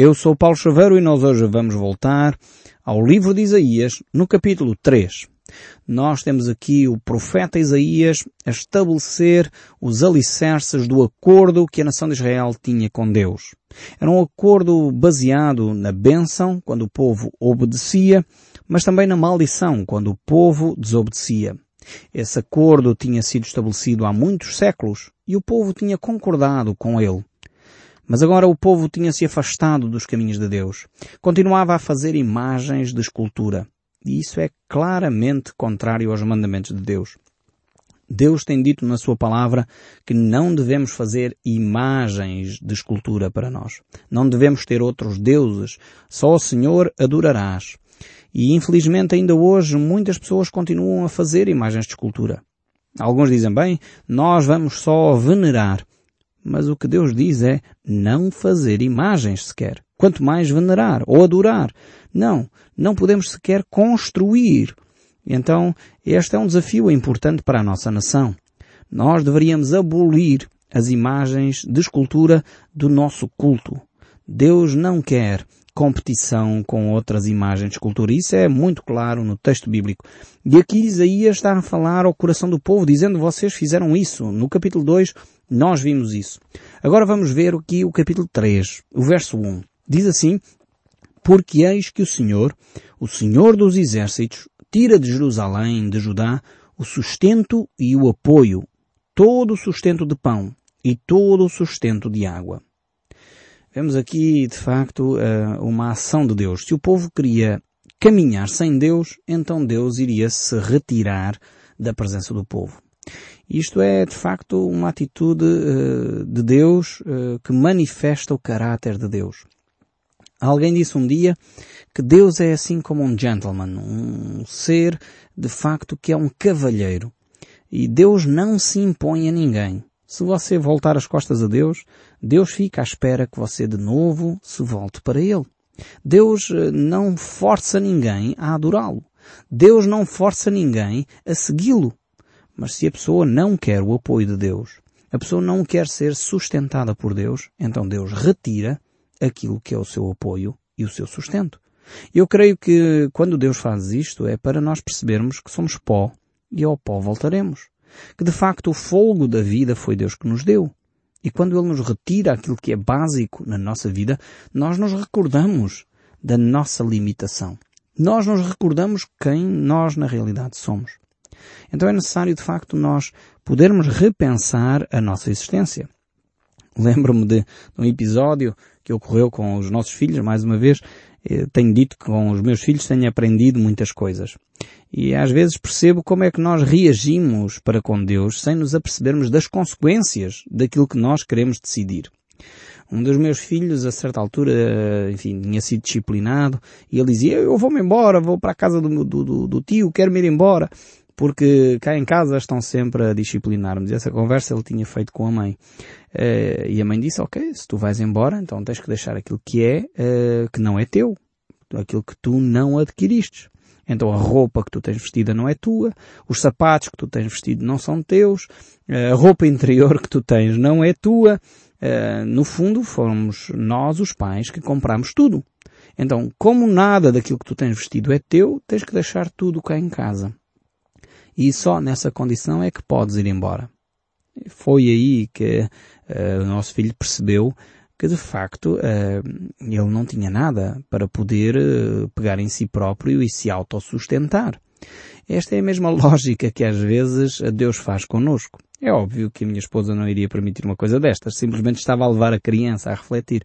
Eu sou Paulo Chaveiro e nós hoje vamos voltar ao livro de Isaías, no capítulo 3. Nós temos aqui o profeta Isaías a estabelecer os alicerces do acordo que a nação de Israel tinha com Deus. Era um acordo baseado na bênção, quando o povo obedecia, mas também na maldição, quando o povo desobedecia. Esse acordo tinha sido estabelecido há muitos séculos e o povo tinha concordado com ele. Mas agora o povo tinha se afastado dos caminhos de Deus. Continuava a fazer imagens de escultura. E isso é claramente contrário aos mandamentos de Deus. Deus tem dito na sua palavra que não devemos fazer imagens de escultura para nós. Não devemos ter outros deuses. Só o Senhor adorarás. E infelizmente ainda hoje muitas pessoas continuam a fazer imagens de escultura. Alguns dizem, bem, nós vamos só venerar. Mas o que Deus diz é não fazer imagens sequer. Quanto mais venerar ou adorar. Não, não podemos sequer construir. Então, este é um desafio importante para a nossa nação. Nós deveríamos abolir as imagens de escultura do nosso culto. Deus não quer competição com outras imagens de escultura. Isso é muito claro no texto bíblico. E aqui Isaías está a falar ao coração do povo, dizendo vocês fizeram isso. No capítulo 2 nós vimos isso. Agora vamos ver aqui o capítulo 3, o verso 1. Diz assim, porque eis que o Senhor, o Senhor dos exércitos, tira de Jerusalém, de Judá, o sustento e o apoio, todo o sustento de pão e todo o sustento de água. Vemos aqui, de facto, eh, uma ação de Deus. Se o povo queria caminhar sem Deus, então Deus iria se retirar da presença do povo. Isto é, de facto, uma atitude uh, de Deus uh, que manifesta o caráter de Deus. Alguém disse um dia que Deus é assim como um gentleman, um ser, de facto, que é um cavalheiro. E Deus não se impõe a ninguém. Se você voltar as costas a Deus, Deus fica à espera que você de novo se volte para Ele. Deus eh, não força ninguém a adorá-lo. Deus não força ninguém a segui-lo. Mas se a pessoa não quer o apoio de Deus, a pessoa não quer ser sustentada por Deus, então Deus retira aquilo que é o seu apoio e o seu sustento. Eu creio que quando Deus faz isto é para nós percebermos que somos pó e ao pó voltaremos que de facto o fogo da vida foi Deus que nos deu. E quando Ele nos retira aquilo que é básico na nossa vida, nós nos recordamos da nossa limitação. Nós nos recordamos quem nós na realidade somos. Então é necessário de facto nós podermos repensar a nossa existência. Lembro-me de, de um episódio que ocorreu com os nossos filhos, mais uma vez, eh, tenho dito que com os meus filhos tenho aprendido muitas coisas. E às vezes percebo como é que nós reagimos para com Deus sem nos apercebermos das consequências daquilo que nós queremos decidir. Um dos meus filhos, a certa altura, enfim, tinha sido disciplinado e ele dizia, eu vou-me embora, vou para a casa do, do, do tio, quero-me ir embora porque cá em casa estão sempre a disciplinar-nos. Essa conversa ele tinha feito com a mãe. Uh, e a mãe disse, ok, se tu vais embora, então tens que deixar aquilo que é, uh, que não é teu. Aquilo que tu não adquiriste. Então a roupa que tu tens vestida não é tua, os sapatos que tu tens vestido não são teus, a roupa interior que tu tens não é tua. No fundo, fomos nós, os pais, que compramos tudo. Então, como nada daquilo que tu tens vestido é teu, tens que deixar tudo cá em casa. E só nessa condição é que podes ir embora. Foi aí que uh, o nosso filho percebeu que de facto uh, ele não tinha nada para poder uh, pegar em si próprio e se autossustentar. Esta é a mesma lógica que às vezes Deus faz connosco. É óbvio que a minha esposa não iria permitir uma coisa destas, simplesmente estava a levar a criança a refletir.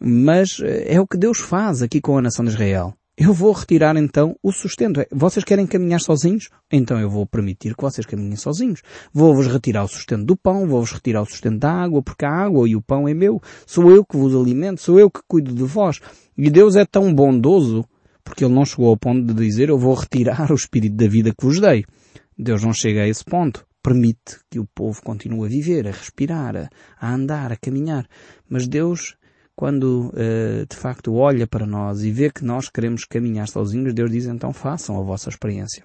Mas é o que Deus faz aqui com a nação de Israel eu vou retirar então o sustento. É, vocês querem caminhar sozinhos? Então eu vou permitir que vocês caminhem sozinhos. Vou-vos retirar o sustento do pão, vou-vos retirar o sustento da água, porque a água e o pão é meu. Sou eu que vos alimento, sou eu que cuido de vós. E Deus é tão bondoso, porque Ele não chegou ao ponto de dizer eu vou retirar o espírito da vida que vos dei. Deus não chega a esse ponto. Permite que o povo continue a viver, a respirar, a, a andar, a caminhar. Mas Deus quando uh, de facto olha para nós e vê que nós queremos caminhar sozinhos, Deus diz então façam a vossa experiência.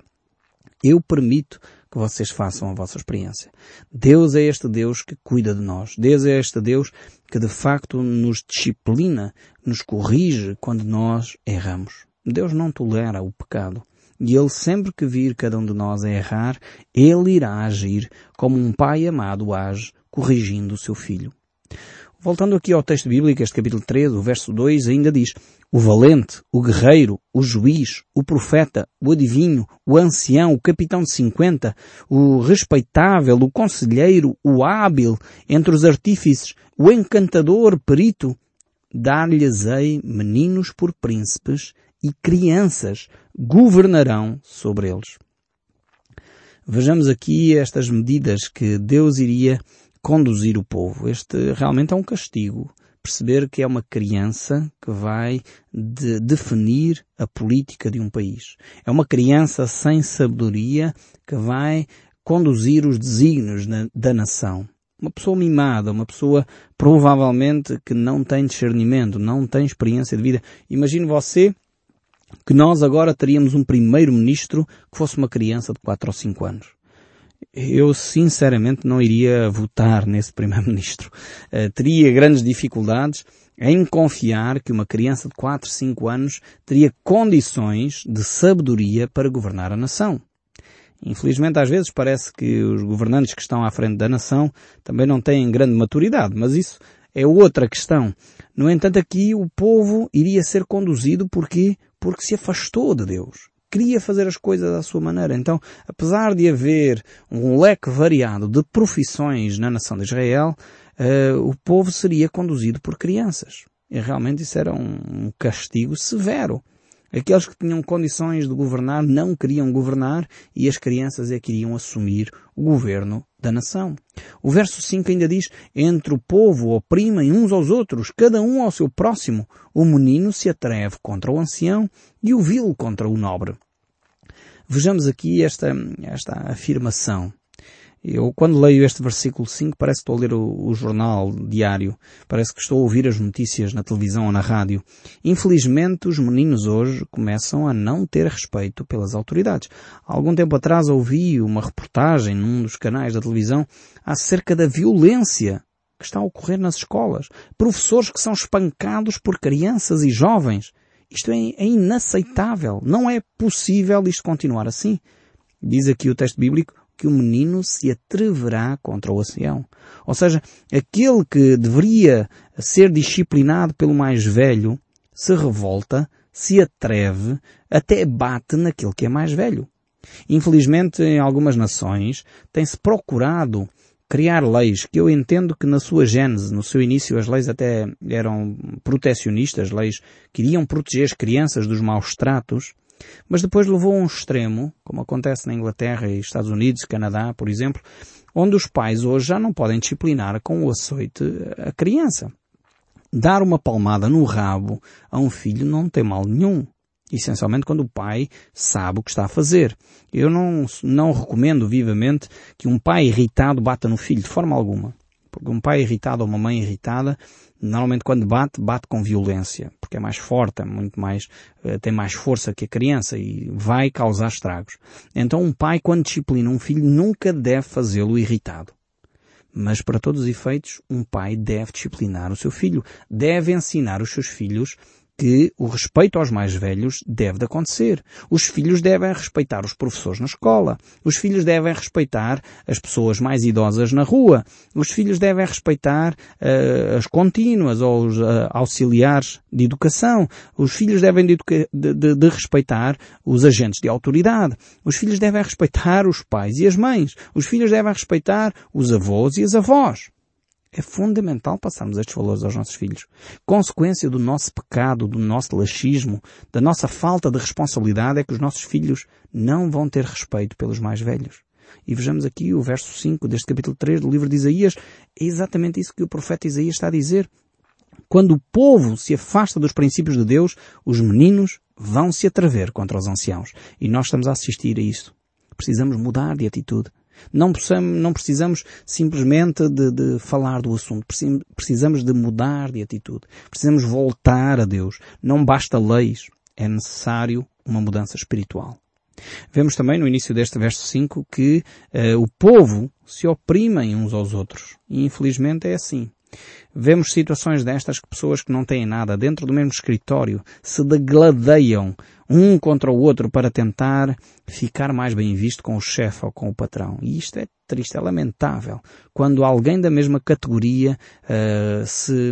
Eu permito que vocês façam a vossa experiência. Deus é este Deus que cuida de nós. Deus é este Deus que de facto nos disciplina, nos corrige quando nós erramos. Deus não tolera o pecado. E Ele sempre que vir cada um de nós a errar, Ele irá agir como um pai amado age, corrigindo o seu filho. Voltando aqui ao texto bíblico, este capítulo 13, o verso 2 ainda diz, o valente, o guerreiro, o juiz, o profeta, o adivinho, o ancião, o capitão de cinquenta, o respeitável, o conselheiro, o hábil, entre os artífices, o encantador, perito, dar-lhes-ei meninos por príncipes e crianças governarão sobre eles. Vejamos aqui estas medidas que Deus iria conduzir o povo. Este realmente é um castigo. Perceber que é uma criança que vai de definir a política de um país. É uma criança sem sabedoria que vai conduzir os desígnios da nação. Uma pessoa mimada, uma pessoa provavelmente que não tem discernimento, não tem experiência de vida. Imagine você que nós agora teríamos um primeiro-ministro que fosse uma criança de 4 ou 5 anos. Eu sinceramente não iria votar nesse primeiro-ministro. Uh, teria grandes dificuldades em confiar que uma criança de 4, 5 anos teria condições de sabedoria para governar a nação. Infelizmente, às vezes parece que os governantes que estão à frente da nação também não têm grande maturidade, mas isso é outra questão. No entanto, aqui o povo iria ser conduzido porque porque se afastou de Deus. Queria fazer as coisas à sua maneira. Então, apesar de haver um leque variado de profissões na nação de Israel, uh, o povo seria conduzido por crianças. E realmente isso era um castigo severo. Aqueles que tinham condições de governar não queriam governar e as crianças é que iriam assumir o governo da nação. O verso 5 ainda diz, entre o povo oprimem uns aos outros, cada um ao seu próximo. O menino se atreve contra o ancião e o vil contra o nobre. Vejamos aqui esta, esta afirmação. Eu, quando leio este versículo 5, parece que estou a ler o, o, jornal diário. Parece que estou a ouvir as notícias na televisão ou na rádio. Infelizmente, os meninos hoje começam a não ter respeito pelas autoridades. Há algum tempo atrás ouvi uma reportagem num dos canais da televisão acerca da violência que está a ocorrer nas escolas. Professores que são espancados por crianças e jovens. Isto é, é inaceitável. Não é possível isto continuar assim. Diz aqui o texto bíblico, que o menino se atreverá contra o ancião. Ou seja, aquele que deveria ser disciplinado pelo mais velho se revolta, se atreve, até bate naquele que é mais velho. Infelizmente, em algumas nações, tem-se procurado criar leis que eu entendo que na sua gênese, no seu início, as leis até eram protecionistas, leis que iriam proteger as crianças dos maus tratos, mas depois levou a um extremo, como acontece na Inglaterra e Estados Unidos, Canadá, por exemplo, onde os pais hoje já não podem disciplinar com o açoite a criança. Dar uma palmada no rabo a um filho não tem mal nenhum. Essencialmente quando o pai sabe o que está a fazer. Eu não, não recomendo vivamente que um pai irritado bata no filho, de forma alguma. Porque um pai irritado ou uma mãe irritada Normalmente quando bate, bate com violência, porque é mais forte, é muito mais, eh, tem mais força que a criança e vai causar estragos. Então um pai quando disciplina um filho nunca deve fazê-lo irritado. Mas para todos os efeitos, um pai deve disciplinar o seu filho, deve ensinar os seus filhos que o respeito aos mais velhos deve de acontecer. Os filhos devem respeitar os professores na escola. Os filhos devem respeitar as pessoas mais idosas na rua. Os filhos devem respeitar uh, as contínuas ou os uh, auxiliares de educação. Os filhos devem de, de, de respeitar os agentes de autoridade. Os filhos devem respeitar os pais e as mães. Os filhos devem respeitar os avós e as avós. É fundamental passarmos estes valores aos nossos filhos. Consequência do nosso pecado, do nosso laxismo, da nossa falta de responsabilidade é que os nossos filhos não vão ter respeito pelos mais velhos. E vejamos aqui o verso 5 deste capítulo 3 do livro de Isaías. É exatamente isso que o profeta Isaías está a dizer. Quando o povo se afasta dos princípios de Deus, os meninos vão se atrever contra os anciãos. E nós estamos a assistir a isso. Precisamos mudar de atitude. Não, possamos, não precisamos simplesmente de, de falar do assunto. Precisamos de mudar de atitude. Precisamos voltar a Deus. Não basta leis. É necessário uma mudança espiritual. Vemos também no início deste verso 5 que uh, o povo se oprimem uns aos outros. E infelizmente é assim. Vemos situações destas que pessoas que não têm nada dentro do mesmo escritório se degladeiam um contra o outro para tentar ficar mais bem visto com o chefe ou com o patrão. E isto é triste, é lamentável. Quando alguém da mesma categoria uh, se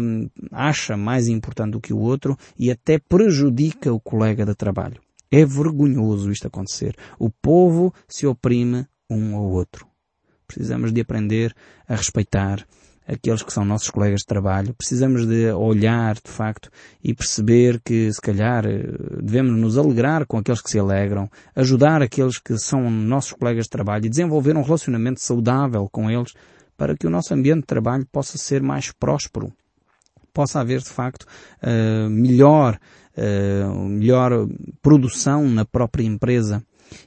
acha mais importante do que o outro e até prejudica o colega de trabalho. É vergonhoso isto acontecer. O povo se oprime um ao outro. Precisamos de aprender a respeitar aqueles que são nossos colegas de trabalho. Precisamos de olhar, de facto, e perceber que, se calhar, eh, devemos nos alegrar com aqueles que se alegram, ajudar aqueles que são nossos colegas de trabalho e desenvolver um relacionamento saudável com eles para que o nosso ambiente de trabalho possa ser mais próspero. Possa haver, de facto, uh, melhor, uh, melhor produção na própria empresa.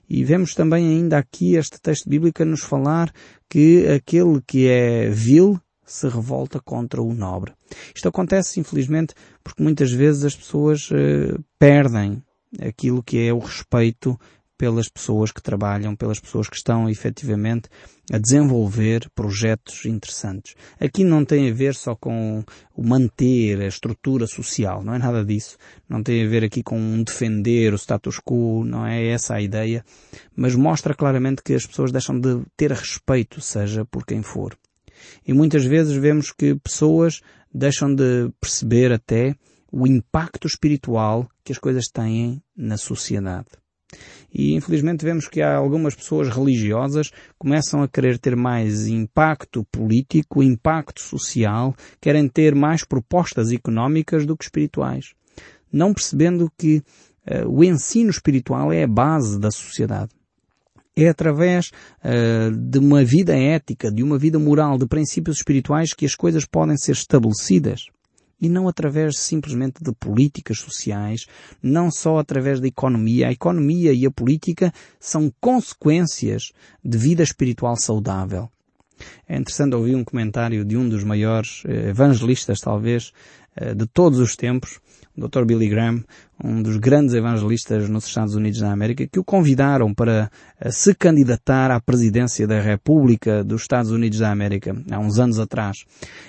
E vemos também ainda aqui este texto bíblico a nos falar que aquele que é vil se revolta contra o nobre. Isto acontece, infelizmente, porque muitas vezes as pessoas uh, perdem aquilo que é o respeito pelas pessoas que trabalham, pelas pessoas que estão efetivamente a desenvolver projetos interessantes. Aqui não tem a ver só com o manter a estrutura social, não é nada disso. Não tem a ver aqui com defender o status quo, não é essa a ideia, mas mostra claramente que as pessoas deixam de ter respeito, seja por quem for. E muitas vezes vemos que pessoas deixam de perceber até o impacto espiritual que as coisas têm na sociedade. E infelizmente vemos que há algumas pessoas religiosas começam a querer ter mais impacto político, impacto social, querem ter mais propostas económicas do que espirituais. Não percebendo que uh, o ensino espiritual é a base da sociedade. É através uh, de uma vida ética, de uma vida moral, de princípios espirituais que as coisas podem ser estabelecidas. E não através simplesmente de políticas sociais, não só através da economia. A economia e a política são consequências de vida espiritual saudável. É interessante ouvir um comentário de um dos maiores eh, evangelistas, talvez, eh, de todos os tempos, Dr. Billy Graham, um dos grandes evangelistas nos Estados Unidos da América, que o convidaram para eh, se candidatar à presidência da República dos Estados Unidos da América, há uns anos atrás.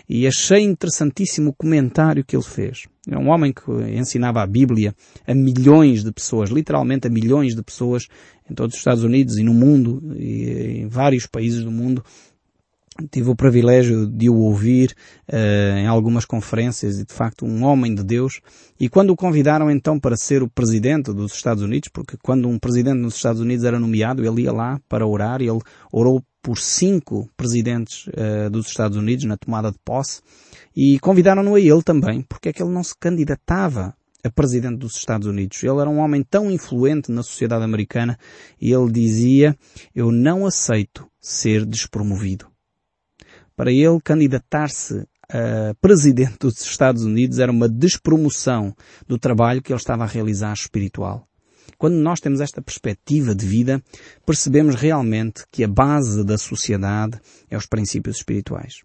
E achei interessantíssimo o comentário que ele fez. É um homem que ensinava a Bíblia a milhões de pessoas, literalmente a milhões de pessoas em todos os Estados Unidos e no mundo, e em vários países do mundo, tive o privilégio de o ouvir uh, em algumas conferências e de facto um homem de Deus. E quando o convidaram então para ser o presidente dos Estados Unidos, porque quando um presidente nos Estados Unidos era nomeado, ele ia lá para orar e ele orou por cinco presidentes uh, dos Estados Unidos na tomada de posse e convidaram-no a ele também, porque é que ele não se candidatava a presidente dos Estados Unidos. Ele era um homem tão influente na sociedade americana e ele dizia, eu não aceito ser despromovido para ele candidatar-se a presidente dos Estados Unidos era uma despromoção do trabalho que ele estava a realizar espiritual. Quando nós temos esta perspectiva de vida, percebemos realmente que a base da sociedade é os princípios espirituais.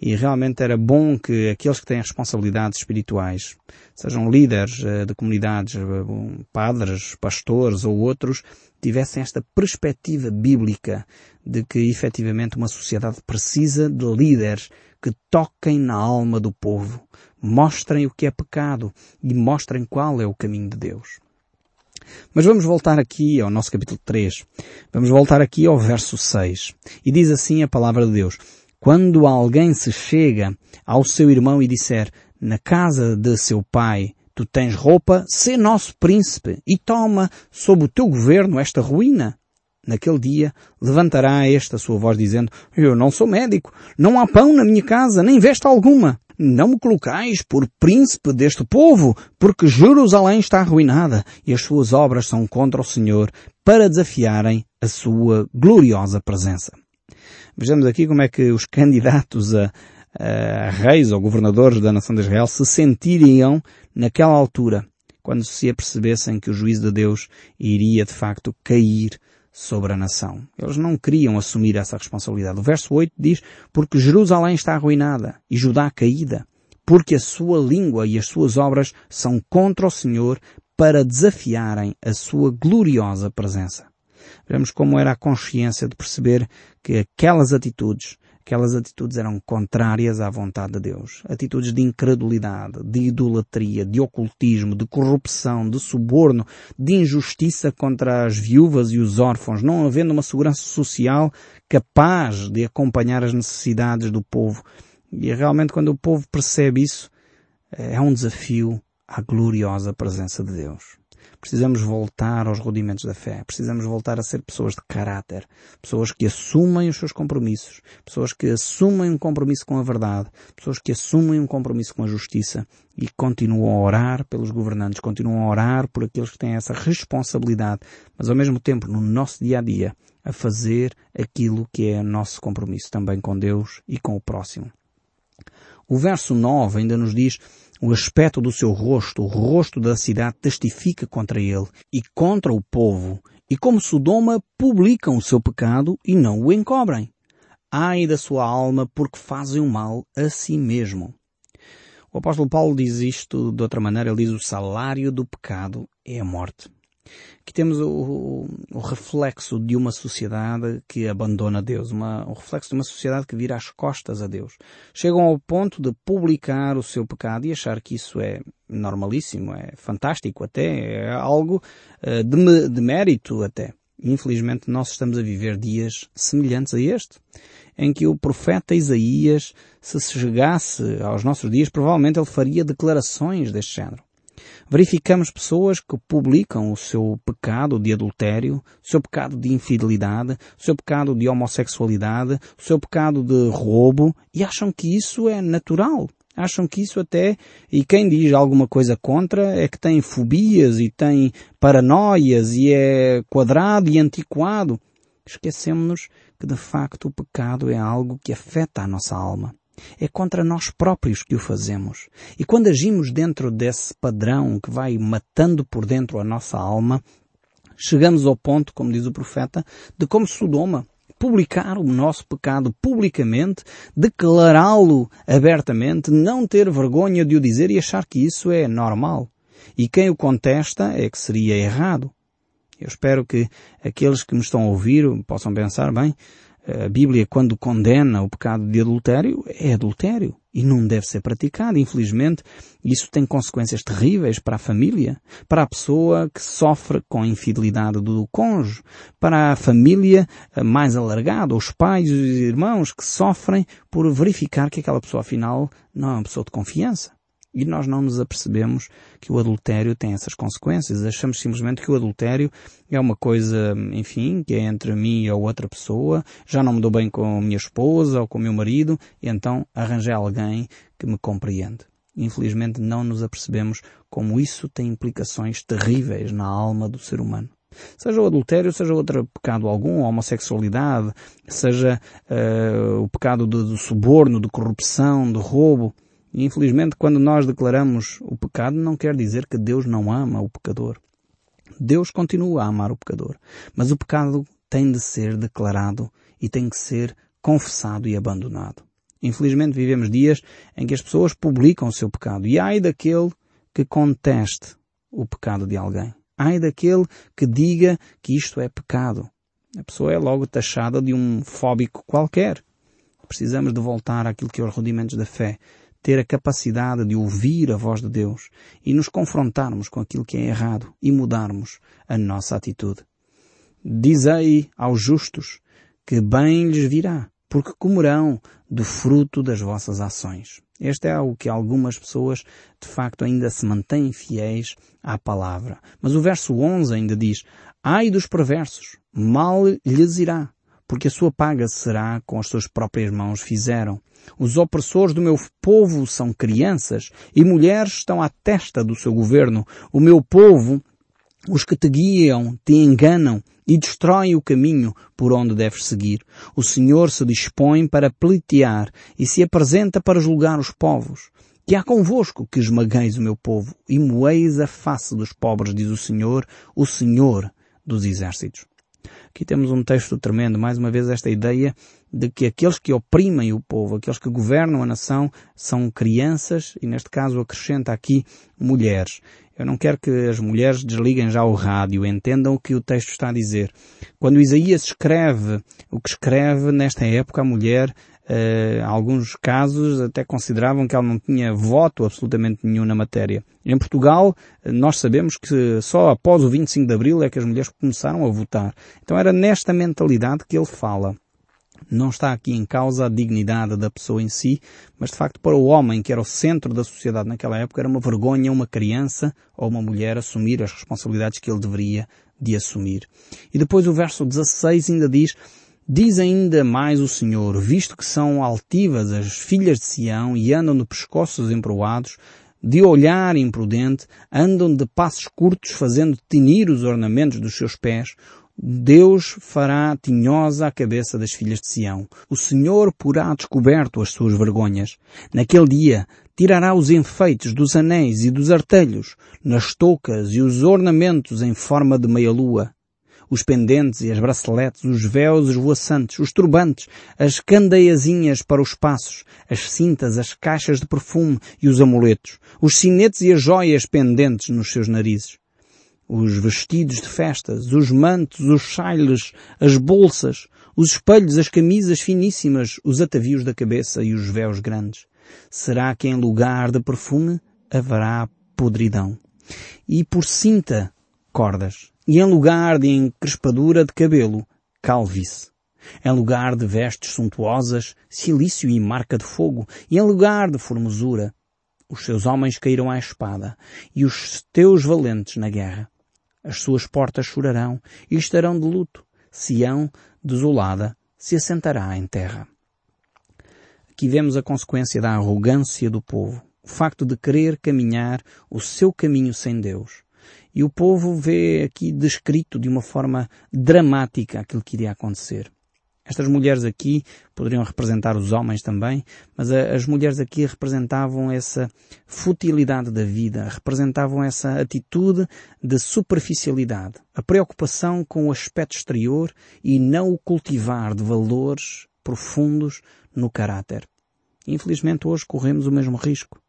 E realmente era bom que aqueles que têm responsabilidades espirituais, sejam líderes eh, de comunidades, eh, padres, pastores ou outros, tivessem esta perspectiva bíblica de que efetivamente uma sociedade precisa de líderes que toquem na alma do povo, mostrem o que é pecado e mostrem qual é o caminho de Deus. Mas vamos voltar aqui ao nosso capítulo 3. Vamos voltar aqui ao verso 6. E diz assim a palavra de Deus. Quando alguém se chega ao seu irmão e disser, na casa de seu pai Tu tens roupa, sê nosso príncipe e toma sob o teu governo esta ruína. Naquele dia levantará esta sua voz dizendo, eu não sou médico, não há pão na minha casa, nem veste alguma. Não me colocais por príncipe deste povo, porque Jerusalém está arruinada e as suas obras são contra o Senhor para desafiarem a sua gloriosa presença. Vejamos aqui como é que os candidatos a, a reis ou governadores da nação de Israel se sentiriam naquela altura, quando se apercebessem que o juízo de Deus iria de facto cair sobre a nação. Eles não queriam assumir essa responsabilidade. O verso 8 diz, porque Jerusalém está arruinada e Judá caída, porque a sua língua e as suas obras são contra o Senhor para desafiarem a sua gloriosa presença. Vemos como era a consciência de perceber que aquelas atitudes Aquelas atitudes eram contrárias à vontade de Deus. Atitudes de incredulidade, de idolatria, de ocultismo, de corrupção, de suborno, de injustiça contra as viúvas e os órfãos, não havendo uma segurança social capaz de acompanhar as necessidades do povo. E realmente quando o povo percebe isso, é um desafio à gloriosa presença de Deus. Precisamos voltar aos rudimentos da fé. Precisamos voltar a ser pessoas de caráter. Pessoas que assumem os seus compromissos. Pessoas que assumem um compromisso com a verdade. Pessoas que assumem um compromisso com a justiça. E continuam a orar pelos governantes. Continuam a orar por aqueles que têm essa responsabilidade. Mas ao mesmo tempo, no nosso dia a dia, a fazer aquilo que é nosso compromisso também com Deus e com o próximo. O verso 9 ainda nos diz o aspecto do seu rosto, o rosto da cidade testifica contra ele e contra o povo, e como Sodoma publicam o seu pecado e não o encobrem. Ai da sua alma porque fazem o mal a si mesmo. O apóstolo Paulo diz isto de outra maneira, ele diz o salário do pecado é a morte. Aqui temos o, o, reflexo de uma sociedade que abandona Deus, uma, o reflexo de uma sociedade que vira as costas a Deus. Chegam ao ponto de publicar o seu pecado e achar que isso é normalíssimo, é fantástico até, é algo uh, de, de mérito até. Infelizmente nós estamos a viver dias semelhantes a este, em que o profeta Isaías, se chegasse aos nossos dias, provavelmente ele faria declarações deste género verificamos pessoas que publicam o seu pecado de adultério, o seu pecado de infidelidade, o seu pecado de homossexualidade, o seu pecado de roubo e acham que isso é natural. Acham que isso até, e quem diz alguma coisa contra é que tem fobias e tem paranoias e é quadrado e antiquado. Esquecemos que de facto o pecado é algo que afeta a nossa alma. É contra nós próprios que o fazemos. E quando agimos dentro desse padrão que vai matando por dentro a nossa alma, chegamos ao ponto, como diz o profeta, de como Sodoma, publicar o nosso pecado publicamente, declará-lo abertamente, não ter vergonha de o dizer e achar que isso é normal. E quem o contesta é que seria errado. Eu espero que aqueles que me estão a ouvir possam pensar, bem, a Bíblia, quando condena o pecado de adultério, é adultério e não deve ser praticado. Infelizmente, isso tem consequências terríveis para a família, para a pessoa que sofre com a infidelidade do cônjuge, para a família mais alargada, os pais e os irmãos que sofrem por verificar que aquela pessoa afinal não é uma pessoa de confiança. E nós não nos apercebemos que o adultério tem essas consequências. Achamos simplesmente que o adultério é uma coisa, enfim, que é entre mim e outra pessoa. Já não me dou bem com a minha esposa ou com o meu marido, e então arranjei alguém que me compreende. Infelizmente não nos apercebemos como isso tem implicações terríveis na alma do ser humano. Seja o adultério, seja outro pecado algum, a homossexualidade, seja uh, o pecado do, do suborno, de corrupção, de roubo. E infelizmente, quando nós declaramos o pecado, não quer dizer que Deus não ama o pecador. Deus continua a amar o pecador. Mas o pecado tem de ser declarado e tem que ser confessado e abandonado. Infelizmente vivemos dias em que as pessoas publicam o seu pecado e ai daquele que conteste o pecado de alguém. Ai daquele que diga que isto é pecado. A pessoa é logo taxada de um fóbico qualquer. Precisamos de voltar àquilo que é os rudimentos da fé ter a capacidade de ouvir a voz de Deus e nos confrontarmos com aquilo que é errado e mudarmos a nossa atitude. Dizei aos justos que bem lhes virá, porque comerão do fruto das vossas ações. Este é algo que algumas pessoas de facto ainda se mantêm fiéis à palavra. Mas o verso 11 ainda diz, ai dos perversos, mal lhes irá, porque a sua paga será com as suas próprias mãos fizeram. Os opressores do meu povo são crianças e mulheres estão à testa do seu governo. O meu povo, os que te guiam, te enganam e destroem o caminho por onde deves seguir. O Senhor se dispõe para pleitear e se apresenta para julgar os povos. Que há convosco que esmagueis o meu povo e moeis a face dos pobres, diz o Senhor, o Senhor dos exércitos. Aqui temos um texto tremendo, mais uma vez esta ideia de que aqueles que oprimem o povo, aqueles que governam a nação, são crianças e neste caso acrescenta aqui mulheres. Eu não quero que as mulheres desliguem já o rádio, entendam o que o texto está a dizer. Quando Isaías escreve o que escreve, nesta época a mulher, eh, alguns casos até consideravam que ela não tinha voto absolutamente nenhum na matéria. Em Portugal, nós sabemos que só após o 25 de Abril é que as mulheres começaram a votar. Então era nesta mentalidade que ele fala. Não está aqui em causa a dignidade da pessoa em si, mas de facto para o homem, que era o centro da sociedade naquela época, era uma vergonha uma criança ou uma mulher assumir as responsabilidades que ele deveria de assumir. E depois o verso 16 ainda diz, Diz ainda mais o Senhor, visto que são altivas as filhas de Sião e andam de pescoços emproados, de olhar imprudente, andam de passos curtos fazendo tinir os ornamentos dos seus pés, Deus fará tinhosa a cabeça das filhas de Sião. O Senhor porá descoberto as suas vergonhas. Naquele dia tirará os enfeites dos anéis e dos artelhos, nas toucas e os ornamentos em forma de meia-lua, os pendentes e as braceletes, os véus esvoaçantes, os turbantes, as candeiazinhas para os passos, as cintas, as caixas de perfume e os amuletos, os sinetes e as joias pendentes nos seus narizes os vestidos de festas, os mantos, os chailes, as bolsas, os espelhos, as camisas finíssimas, os atavios da cabeça e os véus grandes. Será que em lugar de perfume haverá podridão? E por cinta, cordas. E em lugar de encrespadura de cabelo, calvície. Em lugar de vestes suntuosas, silício e marca de fogo. E em lugar de formosura, os seus homens caíram à espada e os teus valentes na guerra. As suas portas chorarão e estarão de luto. Sião, desolada, se assentará em terra. Aqui vemos a consequência da arrogância do povo. O facto de querer caminhar o seu caminho sem Deus. E o povo vê aqui descrito de uma forma dramática aquilo que iria acontecer. Estas mulheres aqui poderiam representar os homens também, mas as mulheres aqui representavam essa futilidade da vida, representavam essa atitude de superficialidade, a preocupação com o aspecto exterior e não o cultivar de valores profundos no caráter. Infelizmente hoje corremos o mesmo risco.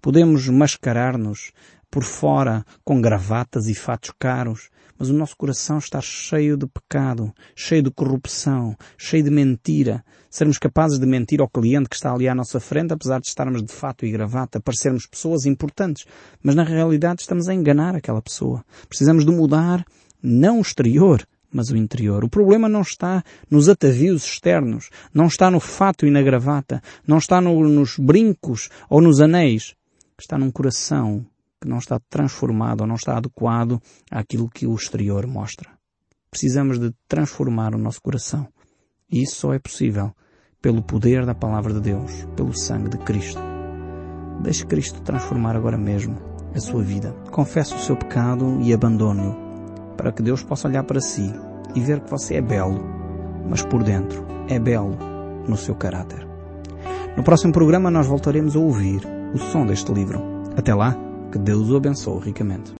Podemos mascarar-nos por fora com gravatas e fatos caros, mas o nosso coração está cheio de pecado, cheio de corrupção, cheio de mentira. Sermos capazes de mentir ao cliente que está ali à nossa frente, apesar de estarmos de fato e gravata, parecermos pessoas importantes, mas na realidade estamos a enganar aquela pessoa. Precisamos de mudar não o exterior, mas o interior. O problema não está nos atavios externos, não está no fato e na gravata, não está no, nos brincos ou nos anéis. Está num coração que não está transformado ou não está adequado àquilo que o exterior mostra. Precisamos de transformar o nosso coração. E isso só é possível pelo poder da palavra de Deus, pelo sangue de Cristo. Deixe Cristo transformar agora mesmo a sua vida. Confesse o seu pecado e abandone-o, para que Deus possa olhar para si e ver que você é belo, mas por dentro é belo no seu caráter. No próximo programa nós voltaremos a ouvir o som deste livro. Até lá! Que Deus o abençoe ricamente.